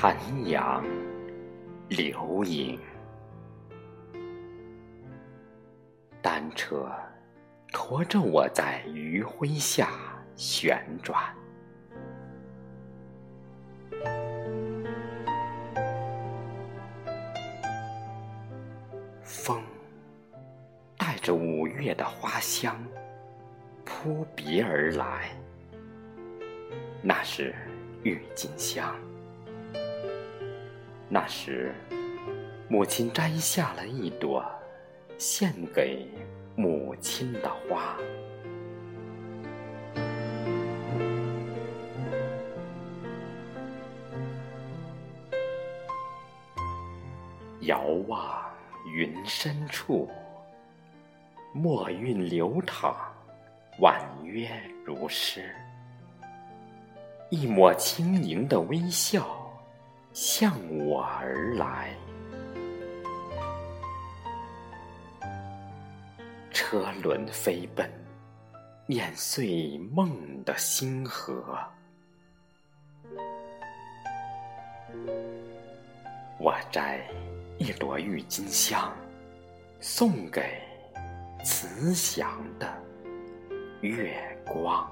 残阳流影，单车驮着我在余晖下旋转。风带着五月的花香扑鼻而来，那是郁金香。那时，母亲摘下了一朵献给母亲的花，遥望云深处，墨韵流淌，婉约如诗，一抹轻盈的微笑。向我而来，车轮飞奔，碾碎梦的星河。我摘一朵郁金香，送给慈祥的月光。